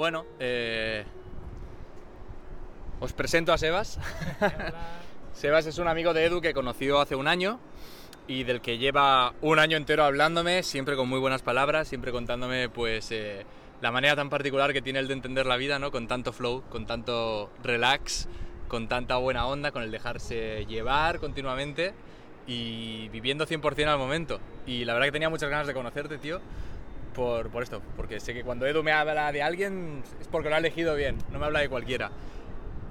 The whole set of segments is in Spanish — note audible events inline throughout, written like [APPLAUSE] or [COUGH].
Bueno, eh, os presento a Sebas. [LAUGHS] Sebas es un amigo de Edu que conoció hace un año y del que lleva un año entero hablándome, siempre con muy buenas palabras, siempre contándome pues eh, la manera tan particular que tiene él de entender la vida, ¿no? Con tanto flow, con tanto relax, con tanta buena onda, con el dejarse llevar continuamente y viviendo 100% al momento. Y la verdad que tenía muchas ganas de conocerte, tío, por, esto, porque sé que cuando Edu me habla de alguien es porque lo ha elegido bien, no me habla de cualquiera.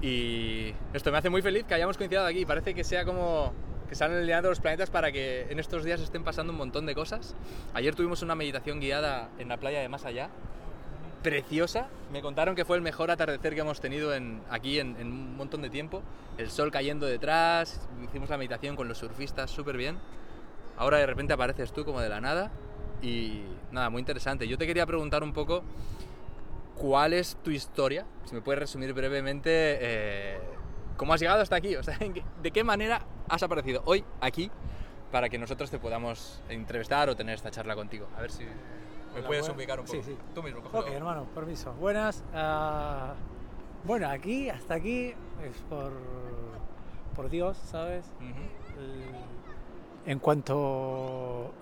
Y esto me hace muy feliz que hayamos coincidido aquí. Parece que sea como que se han alineado los planetas para que en estos días estén pasando un montón de cosas. Ayer tuvimos una meditación guiada en la playa de más allá. Preciosa. Me contaron que fue el mejor atardecer que hemos tenido en, aquí en, en un montón de tiempo. El sol cayendo detrás. Hicimos la meditación con los surfistas súper bien. Ahora de repente apareces tú como de la nada. Y nada, muy interesante. Yo te quería preguntar un poco ¿cuál es tu historia? Si me puedes resumir brevemente, eh, ¿cómo has llegado hasta aquí? O sea, ¿de qué manera has aparecido hoy aquí para que nosotros te podamos entrevistar o tener esta charla contigo? A ver si me Hola, puedes bueno. ubicar un poco. Sí, sí. Tú mismo, cógelo. Ok, hermano, permiso. Buenas. ah, bueno, aquí, hasta aquí, es por, por Dios, ¿sabes? El- en cuanto...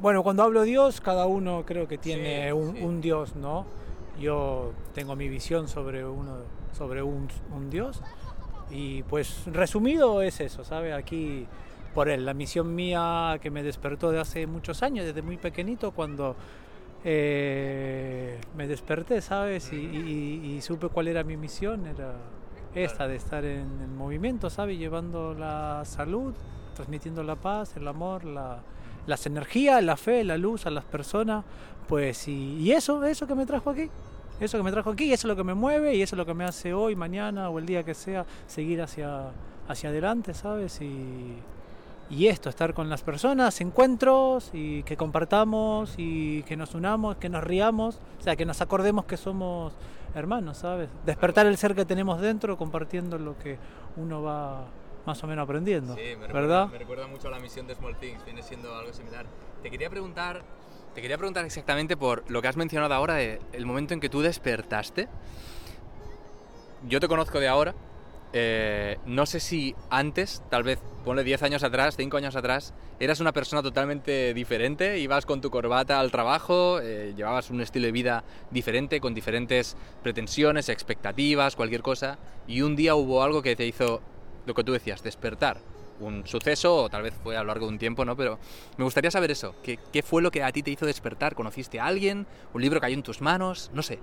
Bueno, cuando hablo Dios, cada uno creo que tiene Sí, un, sí. un Dios, ¿no? Yo tengo mi visión sobre, uno, sobre un, un Dios y pues resumido es eso, ¿sabes? Aquí por él, la misión mía que me despertó de hace muchos años, desde muy pequeñito, cuando eh, me desperté, ¿sabes? Y, y- y supe cuál era mi misión, era esta, de estar en, en movimiento, ¿sabes? Llevando la salud, transmitiendo la paz, el amor, la, las energías, la fe, la luz a las personas, pues y, y eso, eso que me trajo aquí. Eso que me trajo aquí, y eso es lo que me mueve y eso es lo que me hace hoy, mañana o el día que sea, seguir hacia, hacia adelante, ¿sabes? Y, y esto, estar con las personas, encuentros y que compartamos y que nos unamos, que nos riamos, o sea, que nos acordemos que somos hermanos, ¿sabes? Despertar el ser que tenemos dentro compartiendo lo que uno va más o menos aprendiendo, Sí, me recuerda, ¿verdad? me recuerda mucho a la misión de Small Things, viene siendo algo similar. Te quería preguntar, te quería preguntar exactamente por lo que has mencionado ahora de el momento en que tú despertaste. Yo te conozco de ahora. eh, no sé si antes, tal vez, ponle 10 años atrás, 5 años atrás, eras una persona totalmente diferente, ibas con tu corbata al trabajo, eh, llevabas un estilo de vida diferente, con diferentes pretensiones, expectativas, cualquier cosa, y un día hubo algo que te hizo lo que tú decías, despertar. Un suceso, o tal vez fue a lo largo de un tiempo, ¿no? Pero me gustaría saber eso. ¿Qué, qué fue lo que a ti te hizo despertar? ¿Conociste a alguien? ¿Un libro cayó en tus manos? No sé.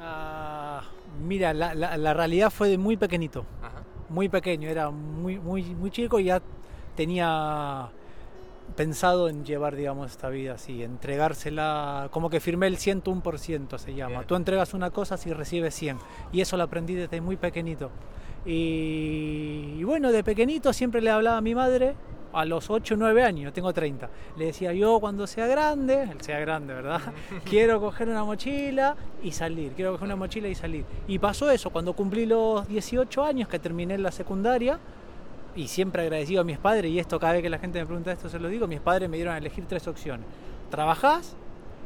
Ah, mira, la, la- la realidad fue de muy pequeñito. Ajá. muy pequeño, era muy, muy, muy chico y ya tenía pensado en llevar, digamos, esta vida así, entregársela, como que firmé el 101% se llama. Bien. Tú entregas una cosa si recibes 100 y eso lo aprendí desde muy pequeñito. Y, y bueno, de pequeñito siempre le hablaba a mi madre, a los 8 o 9 años, tengo 30, le decía yo cuando sea grande, él sea grande, ¿verdad? [LAUGHS] quiero coger una mochila y salir, quiero coger una mochila y salir. Y pasó eso, cuando cumplí los 18 años, que terminé la secundaria, y siempre agradecido a mis padres, y esto cada vez que la gente me pregunta esto se lo digo, mis padres me dieron a elegir tres opciones. Trabajás,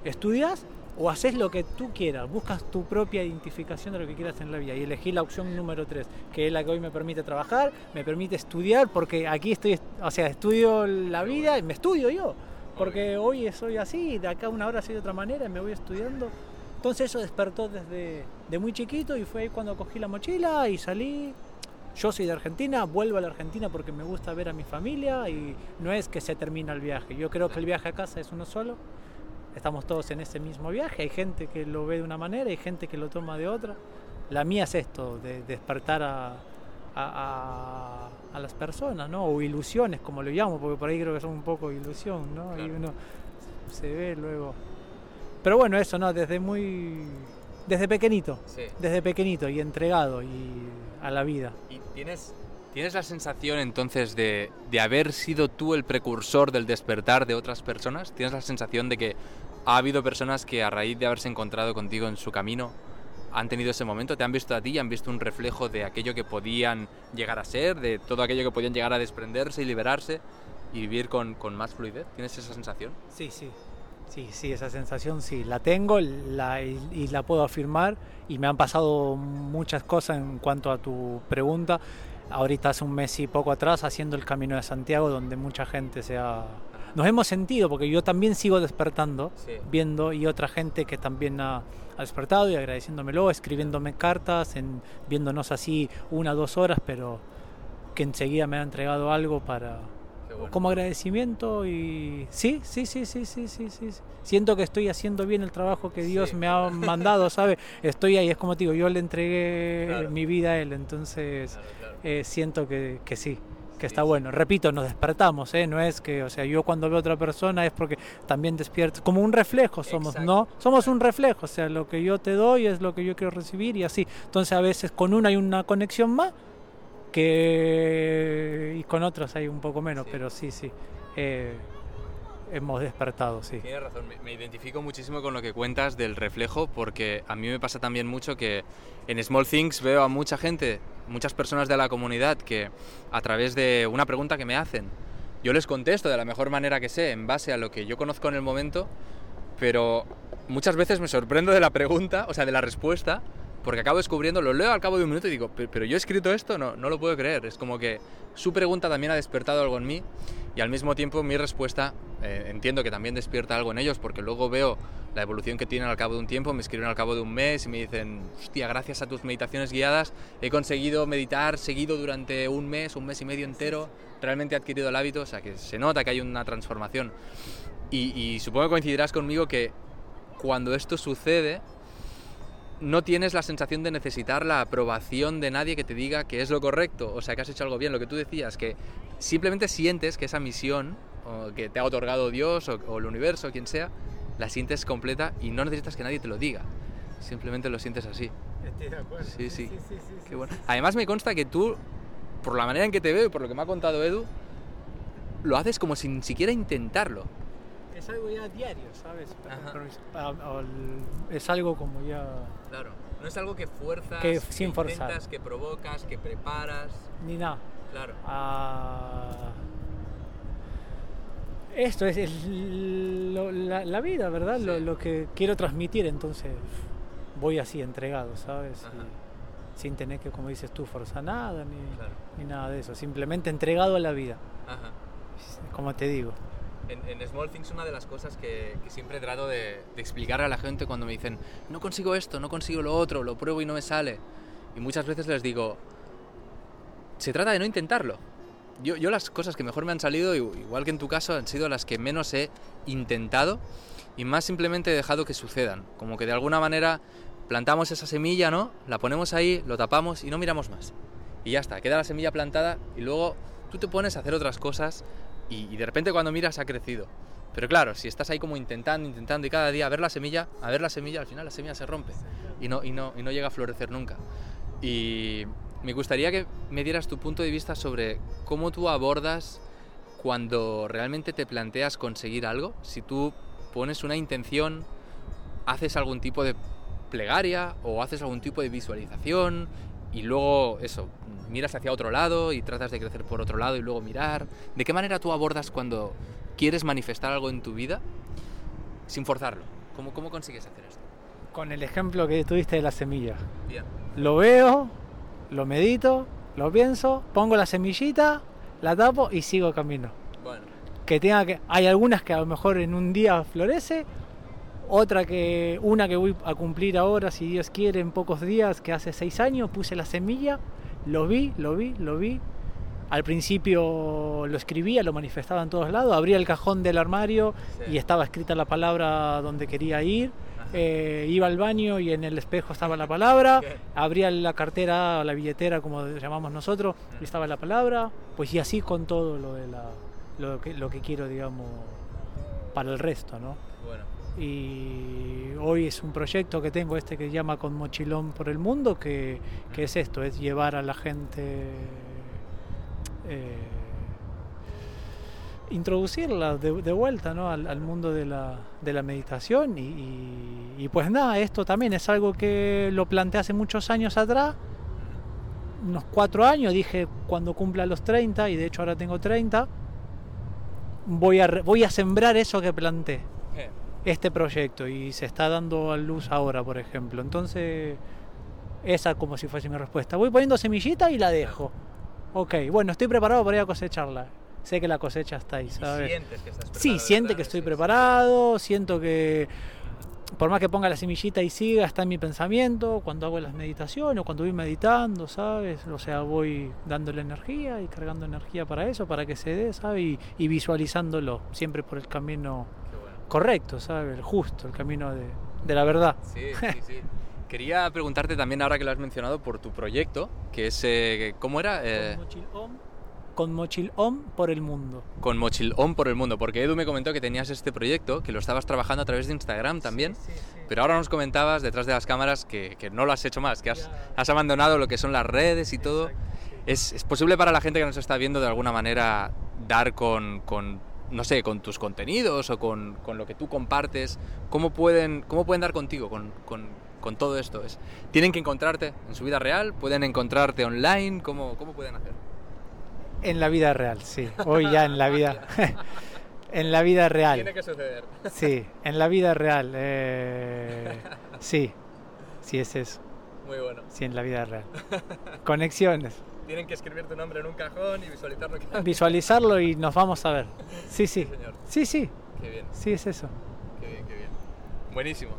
estudias o haces lo que tú quieras, buscas tu propia identificación de lo que quieras en la vida y elegí la opción número 3, que es la que hoy me permite trabajar, me permite estudiar, porque aquí estoy, o sea, estudio la vida y me estudio yo, porque hoy soy así, de acá una hora soy de otra manera y me voy estudiando. Entonces eso despertó desde de muy chiquito y fue ahí cuando cogí la mochila y salí. Yo soy de Argentina, vuelvo a la Argentina porque me gusta ver a mi familia y no es que se termina el viaje. Yo creo que el viaje a casa es uno solo. Estamos todos en ese mismo viaje. Hay gente que lo ve de una manera, hay gente que lo toma de otra. La mía es esto, de despertar a, a- a- a las personas, ¿no? O ilusiones, como lo llamo, porque por ahí creo que son un poco ilusión, ¿no? Y uno se ve luego. Pero bueno, eso, ¿no? Desde muy. Desde pequeñito. Sí. Desde pequeñito y entregado y a la vida. ¿Y tienes, tienes la sensación entonces de, de haber sido tú el precursor del despertar de otras personas? ¿Tienes la sensación de que ha habido personas que a raíz de haberse encontrado contigo en su camino han tenido ese momento? ¿Te han visto a ti y han visto un reflejo de aquello que podían llegar a ser, de todo aquello que podían llegar a desprenderse y liberarse y vivir con, con más fluidez? ¿Tienes esa sensación? Sí, sí. Sí, sí, esa sensación sí, la tengo la, y, y, la puedo afirmar y me han pasado muchas cosas en cuanto a tu pregunta. Ahorita hace un mes y poco atrás haciendo el Camino de Santiago donde mucha gente se ha... Nos hemos sentido porque yo también sigo despertando, Sí. viendo y otra gente que también ha, ha despertado y agradeciéndomelo, escribiéndome cartas, en, viéndonos así una o dos horas, pero que enseguida me ha entregado algo para, bueno. como agradecimiento y sí, sí, sí, sí, sí, sí, sí. Siento que estoy haciendo bien el trabajo que Dios Sí. me ha mandado, ¿sabes? Estoy ahí, es como te digo, yo le entregué Claro. mi vida a Él, entonces claro. Eh, siento que, que sí, que está bueno. Repito, nos despertamos, ¿eh? No es que, o sea, yo cuando veo a otra persona es porque también despierto, como un reflejo somos, Exacto, ¿no? Somos un reflejo, o sea, lo que yo te doy es lo que yo quiero recibir y así. Entonces a veces con una hay una conexión más que y con otros hay un poco menos, Sí. pero sí, sí. eh, hemos despertado, sí. Tienes razón, me, me identifico muchísimo con lo que cuentas del reflejo porque a mí me pasa también mucho que en Small Things veo a mucha gente, muchas personas de la comunidad que a través de una pregunta que me hacen, yo les contesto de la mejor manera que sé, en base a lo que yo conozco en el momento, pero muchas veces me sorprendo de la pregunta, o sea, de la respuesta, porque acabo descubriendo, lo leo al cabo de un minuto y digo, "Pero- yo he escrito esto, no, no lo puedo creer. Es como que su pregunta también ha despertado algo en mí y al mismo tiempo mi respuesta eh, entiendo que también despierta algo en ellos porque luego veo la evolución que tienen al cabo de un tiempo, me escriben al cabo de un mes y me dicen, hostia, gracias a tus meditaciones guiadas he conseguido meditar seguido durante un mes, un mes y medio entero, realmente he adquirido el hábito, o sea que se nota que hay una transformación. Y, y supongo que coincidirás conmigo que cuando esto sucede, no tienes la sensación de necesitar la aprobación de nadie que te diga que es lo correcto, o sea, que has hecho algo bien, lo que tú decías, que simplemente sientes que esa misión o que te ha otorgado Dios o, o el universo, quien sea, la sientes completa y no necesitas que nadie te lo diga, simplemente lo sientes así. Estoy de acuerdo. Sí, sí. Qué bueno. Además me consta que tú, por la manera en que te veo y por lo que me ha contado Edu, lo haces como sin siquiera intentarlo. Es algo ya diario, ¿sabes? Es algo como ya... Claro, no es algo que fuerzas, Que sin forzar. intentas, que provocas, que preparas. Ni nada. Claro. Ah, esto es el- lo- la, la vida, ¿verdad? Lo, Sí. lo que quiero transmitir, entonces voy así entregado, ¿sabes? Y sin tener que, como dices tú, forzar nada ni, Claro. ni nada de eso. Simplemente entregado a la vida, Ajá. como te digo. En, en Small Things una de las cosas que, que siempre trato de, de explicar a la gente cuando me dicen no consigo esto, no consigo lo otro, lo pruebo y no me sale. Y muchas veces les digo, se trata de no intentarlo. Yo, yo las cosas que mejor me han salido, igual que en tu caso, han sido las que menos he intentado y más simplemente he dejado que sucedan. Como que de alguna manera plantamos esa semilla, ¿no? La ponemos ahí, lo tapamos y no miramos más. Y ya está, queda la semilla plantada y luego tú te pones a hacer otras cosas y, de repente cuando miras ha crecido. Pero claro, si estás ahí como intentando, intentando y cada día a ver la semilla, a ver la semilla, al final la semilla se rompe y no, y no, y no llega a florecer nunca. Y me gustaría que me dieras tu punto de vista sobre cómo tú abordas cuando realmente te planteas conseguir algo. Si tú pones una intención, haces algún tipo de plegaria o haces algún tipo de visualización y luego eso, miras hacia otro lado y tratas de crecer por otro lado y luego mirar. ¿De qué manera tú abordas cuando quieres manifestar algo en tu vida sin forzarlo? ¿Cómo, cómo consigues hacer esto? Con el ejemplo que tuviste de la semilla. Bien. Lo veo, lo medito, lo pienso, pongo la semillita, la tapo y sigo camino. Bueno, que tenga que hay algunas que a lo mejor en un día florece otra que una que voy a cumplir ahora si Dios quiere en pocos días que hace seis años puse la semilla lo vi lo vi lo vi al principio lo escribía lo manifestaba en todos lados abría el cajón del armario Sí. y estaba escrita la palabra donde quería ir. Eh, iba al baño y en el espejo estaba la palabra [LAUGHS] abría la cartera o la billetera como llamamos nosotros y estaba la palabra pues y así con todo lo de la lo que, lo que quiero digamos para el resto no. Y hoy es un proyecto que tengo este que se llama con mochilón por el mundo que, que es esto es llevar a la gente eh, introducirla de, vuelta ¿no? al, mundo de la, de la meditación y, pues nada, esto también es algo que lo planteé hace muchos años atrás, unos cuatro años, dije cuando cumpla los 30 y de hecho ahora tengo 30, voy a, voy a sembrar eso que planté. Este proyecto y se está dando a luz ahora, por ejemplo. Entonces, esa como si fuese mi respuesta. Voy poniendo semillita y la dejo. Ok, bueno, estoy preparado para ir a cosecharla. Sé que la cosecha está ahí, ¿sabes? sientes que estás preparado. Sí, siente que estoy preparado, siento que por más que ponga la semillita y siga, está en mi pensamiento, cuando hago las meditaciones o cuando voy meditando, ¿sabes? O sea, voy dándole energía y cargando energía para eso, para que se dé, ¿sabes? Y, y visualizándolo, siempre por el camino. Correcto, ¿sabes? El justo, el camino de, de la verdad. Sí, [LAUGHS] sí, sí. Quería preguntarte también, ahora que lo has mencionado, por tu proyecto, que es... eh, ¿Cómo era? Eh, Con Mochil Om, con Mochil Om por el mundo. con Mochil On por el mundo, porque Edu me comentó que tenías este proyecto, que lo estabas trabajando a través de Instagram también, Sí, sí, sí. pero ahora nos comentabas detrás de las cámaras que, que no lo has hecho más, que has, abandonado lo que son las redes y todo. Exacto. ¿Es, es posible para la gente que nos está viendo de alguna manera dar con, con, no sé, con tus contenidos o con, con lo que tú compartes? ¿Cómo pueden, cómo pueden dar contigo con, con, con todo esto? ¿Es, ¿Tienen que encontrarte en su vida real? ¿Pueden encontrarte online? ¿Cómo, cómo pueden hacer? En la vida real, sí. Hoy ya en la [LAUGHS] vida. [LAUGHS] en la vida real. que suceder. Sí, en la vida real. eh, [LAUGHS] sí, sí es eso. Muy bueno. Sí, en la vida real. Conexiones. Tienen que escribir tu nombre en un cajón y visualizarlo cada [LAUGHS] Visualizarlo y nos vamos a ver. [LAUGHS] Sí, sí. señor. Sí, sí. Qué bien. Sí, es eso. Qué bien, qué bien. Buenísimo.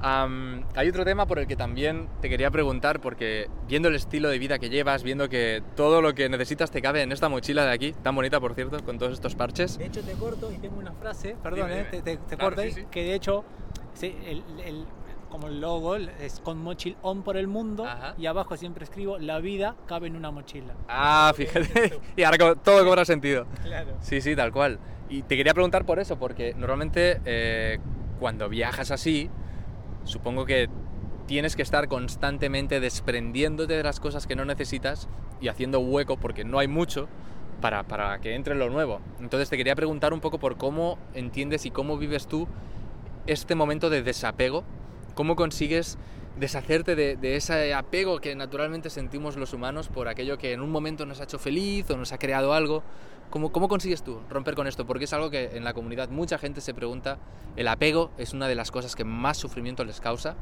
Am, hay otro tema por el que también te quería preguntar, porque viendo el estilo de vida que llevas, viendo que todo lo que necesitas te cabe en esta mochila de aquí, tan bonita por cierto, con todos estos parches. De hecho, te corto y tengo una frase, perdón, Dime, eh, dime. te, te- te Claro, corto, sí, sí. que de hecho, sí, el, el- como el logo es con mochil on por el mundo Ajá. y abajo siempre escribo la vida cabe en una mochila. Ah, fíjate. [LAUGHS] y ahora todo cobra sentido. Claro. Sí, sí, tal cual. Y te quería preguntar por eso, porque normalmente eh, cuando viajas así, supongo que tienes que estar constantemente desprendiéndote de las cosas que no necesitas y haciendo hueco, porque no hay mucho, para, para que entre lo nuevo. Entonces te quería preguntar un poco por cómo entiendes y cómo vives tú este momento de desapego, cómo consigues deshacerte de, de ese apego que naturalmente sentimos los humanos por aquello que en un momento nos ha hecho feliz o nos ha creado algo. ¿Cómo, ¿Cómo consigues tú romper con esto? Porque es algo que en la comunidad mucha gente se pregunta. El apego es una de las cosas que más sufrimiento les causa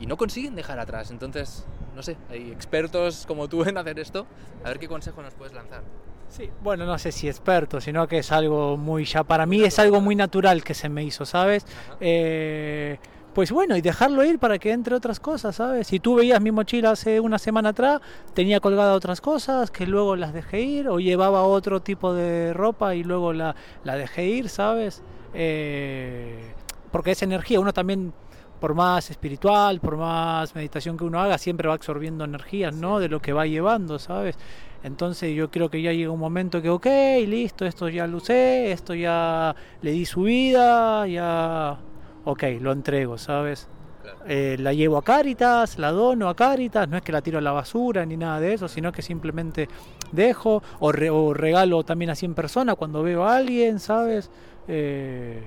y no consiguen dejar atrás. Entonces, no sé, hay expertos como tú en hacer esto. A ver qué consejo nos puedes lanzar. Sí, bueno, no sé si experto, sino que es algo muy ya para mí es algo muy natural que se me hizo, ¿sabes? Eh, pues bueno, y dejarlo ir para que entre otras cosas, ¿sabes? Si tú veías mi mochila hace una semana atrás, tenía colgada otras cosas que luego las dejé ir, o llevaba otro tipo de ropa y luego la, la dejé ir, ¿sabes? Eh, porque es energía, uno también, por más espiritual, por más meditación que uno haga, siempre va absorbiendo energías, ¿no? De lo que va llevando, ¿sabes? Entonces yo creo que ya llega un momento que, ok, listo, esto ya lo usé, esto ya le di su vida, ya, ok, lo entrego, ¿sabes? Claro. Eh, la llevo a Cáritas, la dono a Cáritas, no es que la tiro a la basura ni nada de eso, sino que simplemente dejo o, re- o regalo también a 100 personas cuando veo a alguien, ¿sabes? Eh,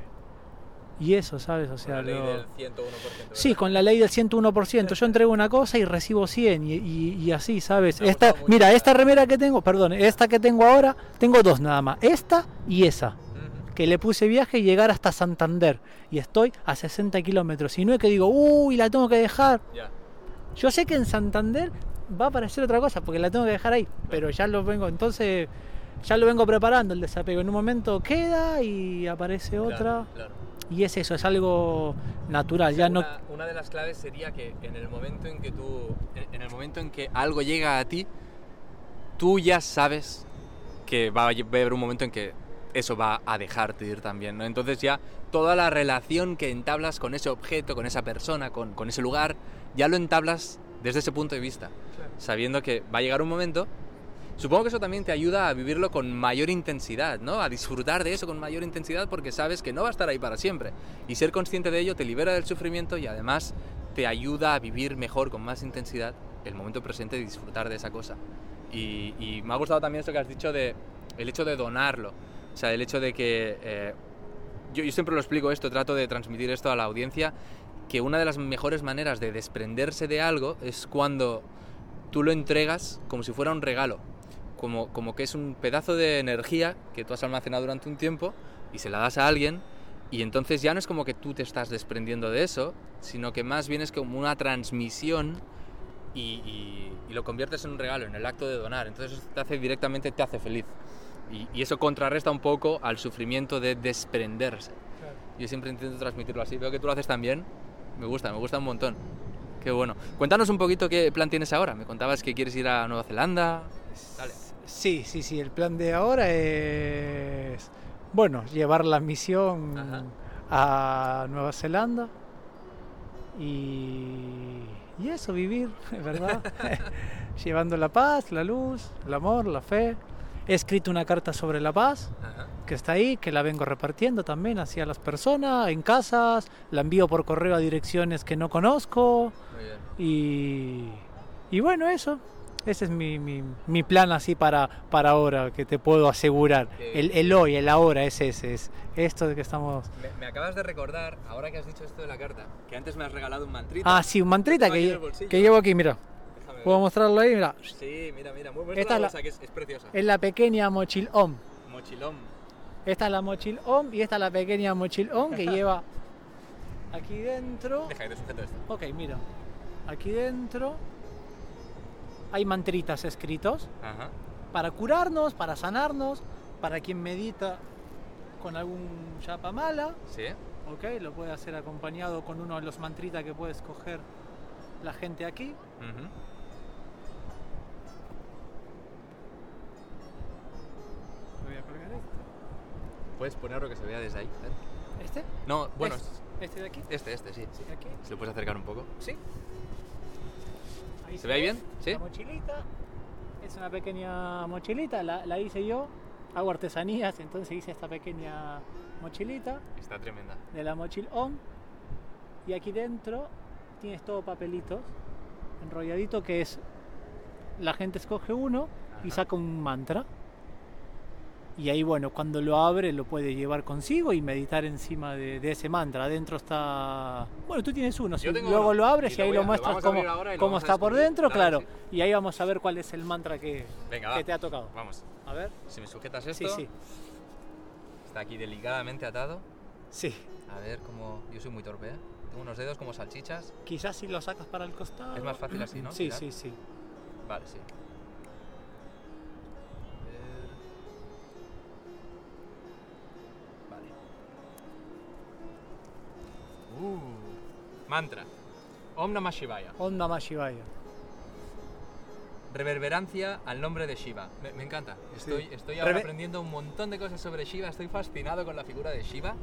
y eso, ¿sabes? O sea, lo- 101%. Sí, con la ley del 101%. Yo entrego una cosa y recibo 100 y, y- y así, ¿sabes? Esta, mira, esta remera que tengo, perdón, esta que tengo ahora, tengo dos nada más. Esta y esa, que le puse viaje y llegar hasta Santander. Y estoy a 60 kilómetros. Y no es que digo, uy, la tengo que dejar. Yo sé que en Santander va a aparecer otra cosa porque la tengo que dejar ahí. Pero ya lo vengo, entonces, ya lo vengo preparando el desapego. En un momento queda y aparece otra. Claro, claro. Y es eso, es algo natural. Ya no una, una de las claves sería que en el momento en que tú, en, el momento en que algo llega a ti, tú ya sabes que va a haber un momento en que eso va a dejarte ir también, ¿no? Entonces ya toda la relación que entablas con ese objeto, con esa persona, con, con ese lugar, ya lo entablas desde ese punto de vista, sabiendo que va a llegar un momento. Supongo que eso también te ayuda a vivirlo con mayor intensidad, ¿no? A disfrutar de eso con mayor intensidad porque sabes que no va a estar ahí para siempre. Y ser consciente de ello te libera del sufrimiento y además te ayuda a vivir mejor, con más intensidad, el momento presente y disfrutar de esa cosa. Y, y me ha gustado también eso que has dicho de el hecho de donarlo. Sea, el hecho de que... eh, yo, siempre lo explico esto, trato de transmitir esto a la audiencia, que una de las mejores maneras de desprenderse de algo es cuando tú lo entregas como si fuera un regalo. Como, como que es un pedazo de energía que tú has almacenado durante un tiempo y se la das a alguien Y entonces ya no es como que tú te estás desprendiendo de eso, sino que más bien es como una transmisión y, y- lo conviertes en un regalo, en el acto de donar. Entonces te hace directamente, te hace feliz. Y, y eso contrarresta un poco al sufrimiento de desprenderse. Yo siempre intento transmitirlo así. Veo que tú lo haces también. Me gusta, me gusta un montón. Qué bueno. Cuéntanos un poquito qué plan tienes ahora. Me contabas que quieres ir a Nueva Zelanda. Dale. Sí, sí, sí. El plan de ahora es, bueno, llevar la misión a Nueva Zelanda y, y eso, vivir, [LAUGHS] ¿verdad? [LAUGHS] [LAUGHS] Llevando la paz, la luz, el amor, la fe. He escrito una carta sobre la paz Ajá. que está ahí, que la vengo repartiendo también hacia las personas, en casas, la envío por correo a direcciones que no conozco y, y bueno, eso. Ese es mi, mi- mi plan así para, para ahora, que te puedo asegurar. El, el hoy, el ahora es ese, es esto de que estamos... Me, me acabas de recordar, ahora que has dicho esto de la carta, que antes me has regalado un mantrita. Ah, sí, un mantrita que, que llevo aquí, mira. Puedo mostrarlo ahí, mira. Sí, mira, mira. Muy Esta buena es la- bolsa, que es, es preciosa. Es la pequeña mochil om. Mochilón. Esta es la mochil om y esta es la pequeña mochil om que [LAUGHS] lleva aquí dentro. Deja que te sujeto esto. Ok, mira. Aquí dentro hay mantritas escritos Ajá. para curarnos, para sanarnos, para quien medita con algún chapa mala, Sí. ok, lo puede hacer acompañado con uno de los mantritas que puede escoger la gente aquí. Voy Puedes ponerlo que se vea desde ahí. ¿Este? No, bueno, ¿Este, este de aquí? este, este, sí. Sí, aquí. Si lo puedes acercar un poco. Sí. Ahí ¿Se ve ahí bien? Sí. La mochilita. Es una pequeña mochilita, la, la hice yo. Hago artesanías, entonces hice esta pequeña mochilita Está tremenda. de la mochil on. Y aquí dentro tienes todo papelitos enrolladito que es la gente escoge uno y saca un mantra. Y ahí, bueno, cuando lo abre lo puede llevar consigo y meditar encima de, de ese mantra. Adentro está... Bueno, tú tienes uno, si luego uno, lo abres y ahí lo a- muestras cómo, lo cómo está por dentro, Claro. Y ahí vamos a ver cuál es el mantra que, Venga, que te ha tocado. Vamos. A ver. Si me sujetas esto. Sí, sí. Está aquí delicadamente atado. Sí. A ver cómo. Yo soy muy torpe, ¿eh? Tengo unos dedos como salchichas. Quizás si lo sacas para el costado. Es más fácil así, ¿no? Sí, sí, sí. Vale, sí. Mantra. Om Namah Shivaya. Om Namah Shivaya. Reverberancia al nombre de Shiva. Me, me encanta. Estoy, estoy ahora aprendiendo un montón de cosas sobre Shiva. Estoy fascinado con la figura de Shiva.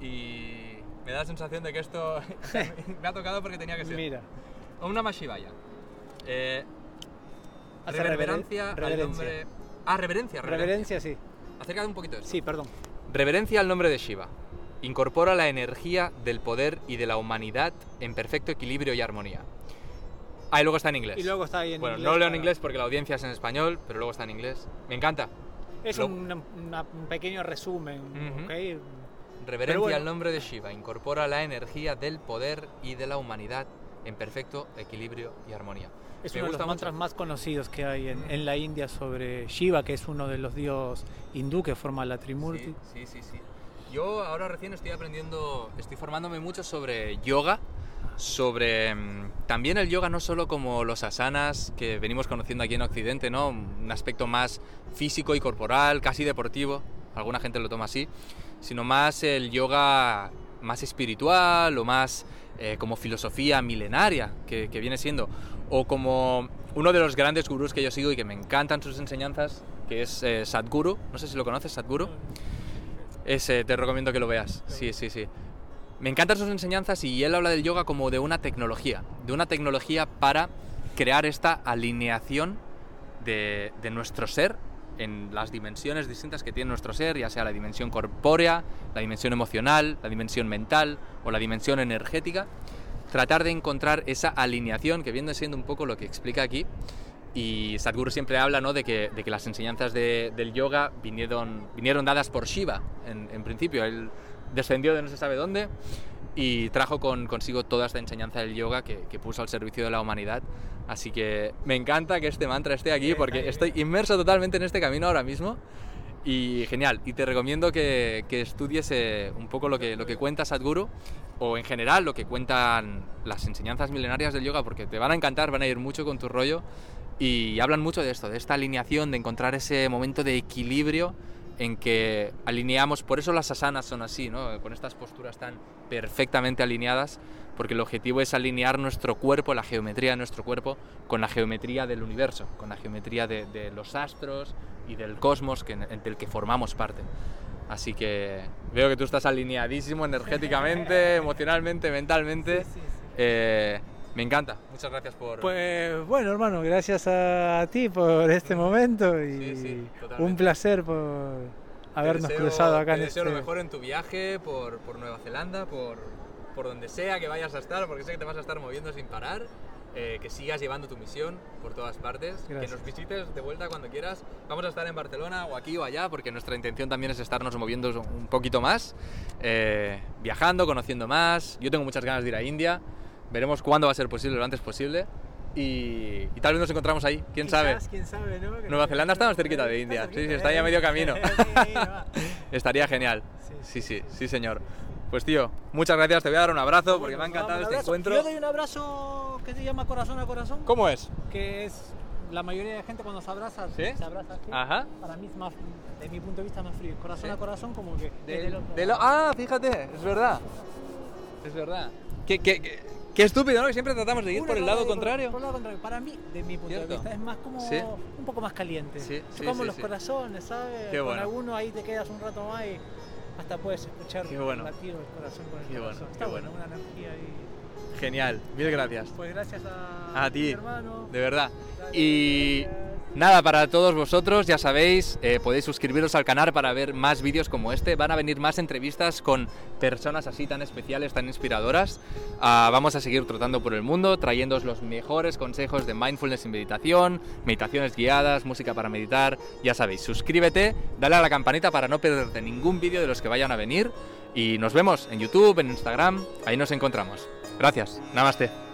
Y me da la sensación de que esto [LAUGHS] me ha tocado porque tenía que ser. Mira. Om Namah Shivaya. Eh, reveren- al nombre. Ah, reverencia, reverencia. Reverencia, sí. Acércate un poquito de esto. Sí, perdón. Reverencia al nombre de Shiva. Incorpora la energía del poder y de la humanidad en perfecto equilibrio y armonía. Ah, y luego está en inglés. Y luego está ahí en bueno, inglés. no lo leo en inglés porque la audiencia es en español, pero luego está en inglés. Me encanta. Es Lo- un, una- un pequeño resumen, Ujú. ¿ok? Reverencia bueno. al nombre de Shiva. Incorpora la energía del poder y de la humanidad en perfecto equilibrio y armonía. Es Me uno de los mantras más conocidos que hay en, en la India sobre Shiva, que es uno de los dios hindú que forma la Trimurti. Sí, sí, sí, sí. Yo ahora recién estoy aprendiendo, estoy formándome mucho sobre yoga, sobre mm, también el yoga no solo como los asanas que venimos conociendo aquí en Occidente, ¿no? Un aspecto más físico y corporal, casi deportivo, alguna gente lo toma así, sino más el yoga más espiritual o más eh, como filosofía milenaria que, que viene siendo, o como uno de los grandes gurús que yo sigo y que me encantan sus enseñanzas, que es eh, Sadhguru, no sé si lo conoces, Sadhguru. Ese, te recomiendo que lo veas. Sí, sí, sí. Me encantan sus enseñanzas y él habla del yoga como de una tecnología, de una tecnología para crear esta alineación de, de nuestro ser en las dimensiones distintas que tiene nuestro ser, ya sea la dimensión corpórea, la dimensión emocional, la dimensión mental o la dimensión energética. Tratar de encontrar esa alineación que viene siendo un poco lo que explica aquí. Y Sadhguru siempre habla ¿no? de, que, de que las enseñanzas de- del yoga vinieron, vinieron dadas por Shiva en, en principio. Él descendió de no se sabe dónde y trajo con, consigo toda esta enseñanza del yoga que, que puso al servicio de la humanidad. Así que me encanta que este mantra esté aquí porque estoy inmerso totalmente en este camino ahora mismo Y genial, y te recomiendo que, que estudies eh, un poco lo que, lo que cuenta Sadhguru o en general lo que cuentan las enseñanzas milenarias del yoga porque te van a encantar, van a ir mucho con tu rollo y hablan mucho de esto, de esta alineación, de encontrar ese momento de equilibrio en que alineamos, por eso las asanas son así, ¿no? con estas posturas tan perfectamente alineadas, porque el objetivo es alinear nuestro cuerpo, la geometría de nuestro cuerpo, con la geometría del universo, con la geometría de, de los astros y del cosmos que, del que formamos parte. Así que veo que tú estás alineadísimo energéticamente, [LAUGHS] emocionalmente, mentalmente. Sí, sí, sí. Eh, me encanta. Muchas gracias por... Pues bueno, hermano, gracias a ti por este momento y Sí, sí, totalmente. un placer por habernos deseo- cruzado acá te en deseo este... lo mejor en tu viaje por, por Nueva Zelanda, por, por donde sea que vayas a estar, porque sé que te vas a estar moviendo sin parar. eh, que sigas llevando tu misión por todas partes, que nos visites de vuelta cuando quieras. Vamos a estar en Barcelona o aquí o allá, porque nuestra intención también es estarnos moviendo un poquito más, eh, viajando, conociendo más. Yo tengo muchas ganas de ir a India, veremos cuándo va a ser posible, lo antes posible. Y, y tal vez nos encontramos ahí, quién sabe. Quizás, quién sabe, ¿no? Nueva Zelanda está más cerquita de India. Sí, sí, está ahí a medio camino. [LAUGHS] [LAUGHS] Estaría genial. Sí, Sí, sí, señor. Pues tío, muchas gracias, te voy a dar un abrazo porque me ha Bueno, encantado este encuentro. Yo doy un abrazo que se llama corazón a corazón, ¿Cómo es? que es la mayoría de gente cuando se abraza, ¿Sí? se abraza así. Ajá. Para mí es más, de mi punto de vista, más frío. Corazón ¿Sí? a corazón como que De- de lo- ah, fíjate, es verdad. Es verdad. Qué, qué, qué, qué estúpido, ¿no? Que siempre tratamos de ir Uno por el lado contrario. Por el lado contrario. Para mí, de mi punto Cierto. de vista, es más como Sí. un poco más caliente. Sí, sí, como los corazones, ¿sabes? Qué con bueno. alguno ahí te quedas un rato más y hasta puedes escuchar Qué bueno. el latido del corazón con el Qué bueno, corazón. qué Está bueno. bueno, una energía ahí. Genial, mil gracias. Pues gracias a, A ti, mi hermano. de verdad. Y. nada, para todos vosotros, ya sabéis, eh, podéis suscribiros al canal para ver más vídeos como este. Van a venir más entrevistas con personas así tan especiales, tan inspiradoras. Ah, vamos a seguir trotando por el mundo, trayéndoos los mejores consejos de mindfulness y meditación, meditaciones guiadas, música para meditar. Ya sabéis, suscríbete, dale a la campanita para no perderte ningún vídeo de los que vayan a venir. Y nos vemos en YouTube, en Instagram, ahí nos encontramos. Gracias, namaste.